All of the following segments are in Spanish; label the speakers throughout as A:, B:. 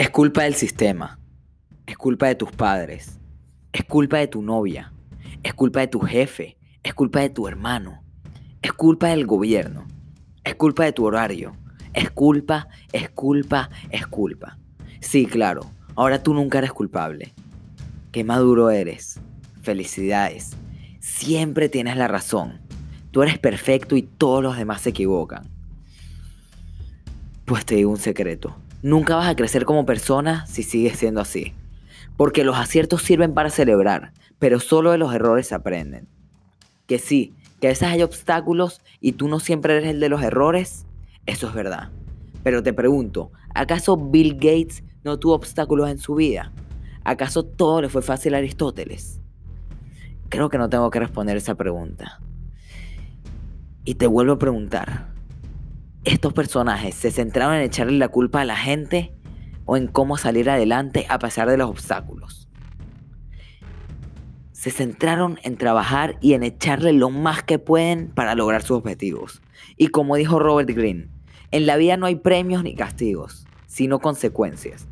A: Es culpa del sistema. Es culpa de tus padres. Es culpa de tu novia. Es culpa de tu jefe. Es culpa de tu hermano. Es culpa del gobierno. Es culpa de tu horario. Es culpa, es culpa, es culpa. Sí, claro. Ahora tú nunca eres culpable. Qué maduro eres. Felicidades. Siempre tienes la razón. Tú eres perfecto y todos los demás se equivocan. Pues te digo un secreto. Nunca vas a crecer como persona si sigues siendo así. Porque los aciertos sirven para celebrar, pero solo de los errores se aprenden. Que sí, que a veces hay obstáculos y tú no siempre eres el de los errores, eso es verdad. Pero te pregunto, ¿acaso Bill Gates no tuvo obstáculos en su vida? ¿Acaso todo le fue fácil a Aristóteles? Creo que no tengo que responder esa pregunta. Y te vuelvo a preguntar, ¿estos personajes se centraron en echarle la culpa a la gente o en cómo salir adelante a pesar de los obstáculos? Se centraron en trabajar y en echarle lo más que pueden para lograr sus objetivos. Y como dijo Robert Greene, en la vida no hay premios ni castigos, sino consecuencias.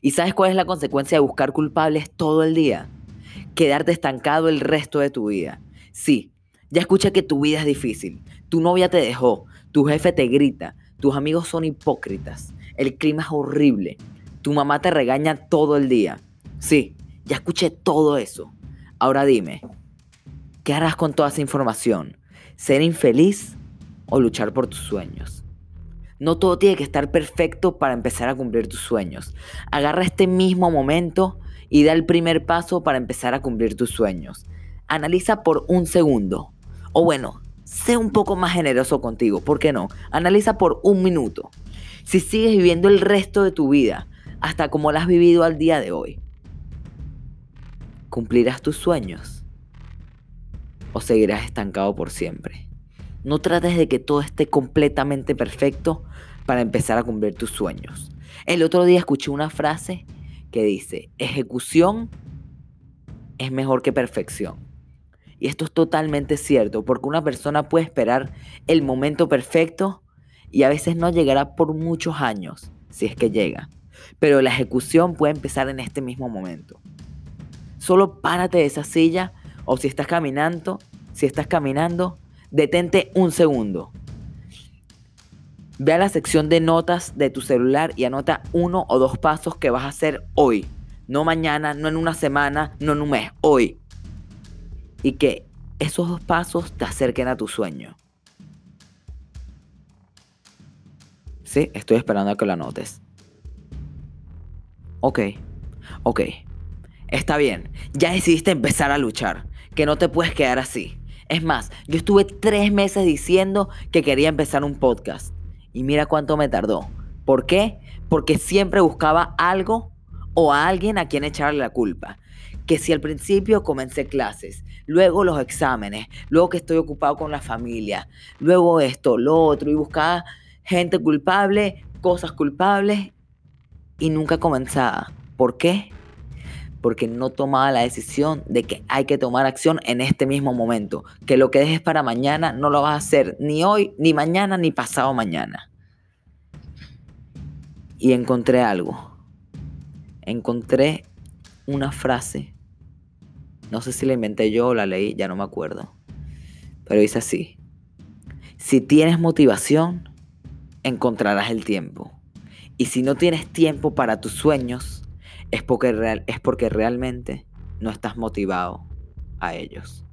A: ¿Y sabes cuál es la consecuencia de buscar culpables todo el día? Quedarte estancado el resto de tu vida. Sí, ya escucha que tu vida es difícil. Tu novia te dejó, tu jefe te grita, tus amigos son hipócritas, el clima es horrible, tu mamá te regaña todo el día. Sí, ya escuché todo eso. Ahora dime, ¿qué harás con toda esa información? ¿Ser infeliz o luchar por tus sueños? No todo tiene que estar perfecto para empezar a cumplir tus sueños. Agarra este mismo momento y da el primer paso para empezar a cumplir tus sueños. Analiza por un segundo o bueno, sé un poco más generoso contigo, ¿por qué no? Analiza por un minuto. Si sigues viviendo el resto de tu vida, hasta como la has vivido al día de hoy, ¿cumplirás tus sueños? ¿O seguirás estancado por siempre? No trates de que todo esté completamente perfecto para empezar a cumplir tus sueños. El otro día escuché una frase que dice, ejecución es mejor que perfección. Y esto es totalmente cierto, porque una persona puede esperar el momento perfecto y a veces no llegará por muchos años, si es que llega. Pero la ejecución puede empezar en este mismo momento. Solo párate de esa silla o si estás caminando, si estás caminando, detente un segundo. Ve a la sección de notas de tu celular y anota uno o dos pasos que vas a hacer hoy. No mañana, no en una semana, no en un mes, hoy y que esos dos pasos te acerquen a tu sueño. Sí, estoy esperando a que lo anotes. Ok, ok. Está bien, ya decidiste empezar a luchar, que no te puedes quedar así. Es más, yo estuve tres meses diciendo que quería empezar un podcast. Y mira cuánto me tardó. ¿Por qué? Porque siempre buscaba algo o a alguien a quien echarle la culpa que si al principio comencé clases, luego los exámenes, luego que estoy ocupado con la familia, luego esto, lo otro, y buscaba gente culpable, cosas culpables, y nunca comenzaba. ¿Por qué? Porque no tomaba la decisión de que hay que tomar acción en este mismo momento, que lo que dejes para mañana no lo vas a hacer ni hoy, ni mañana, ni pasado mañana. Y encontré algo. Encontré una frase. No sé si la inventé yo o la leí, ya no me acuerdo. Pero dice así. Si tienes motivación, encontrarás el tiempo. Y si no tienes tiempo para tus sueños, es porque, es porque realmente no estás motivado a ellos.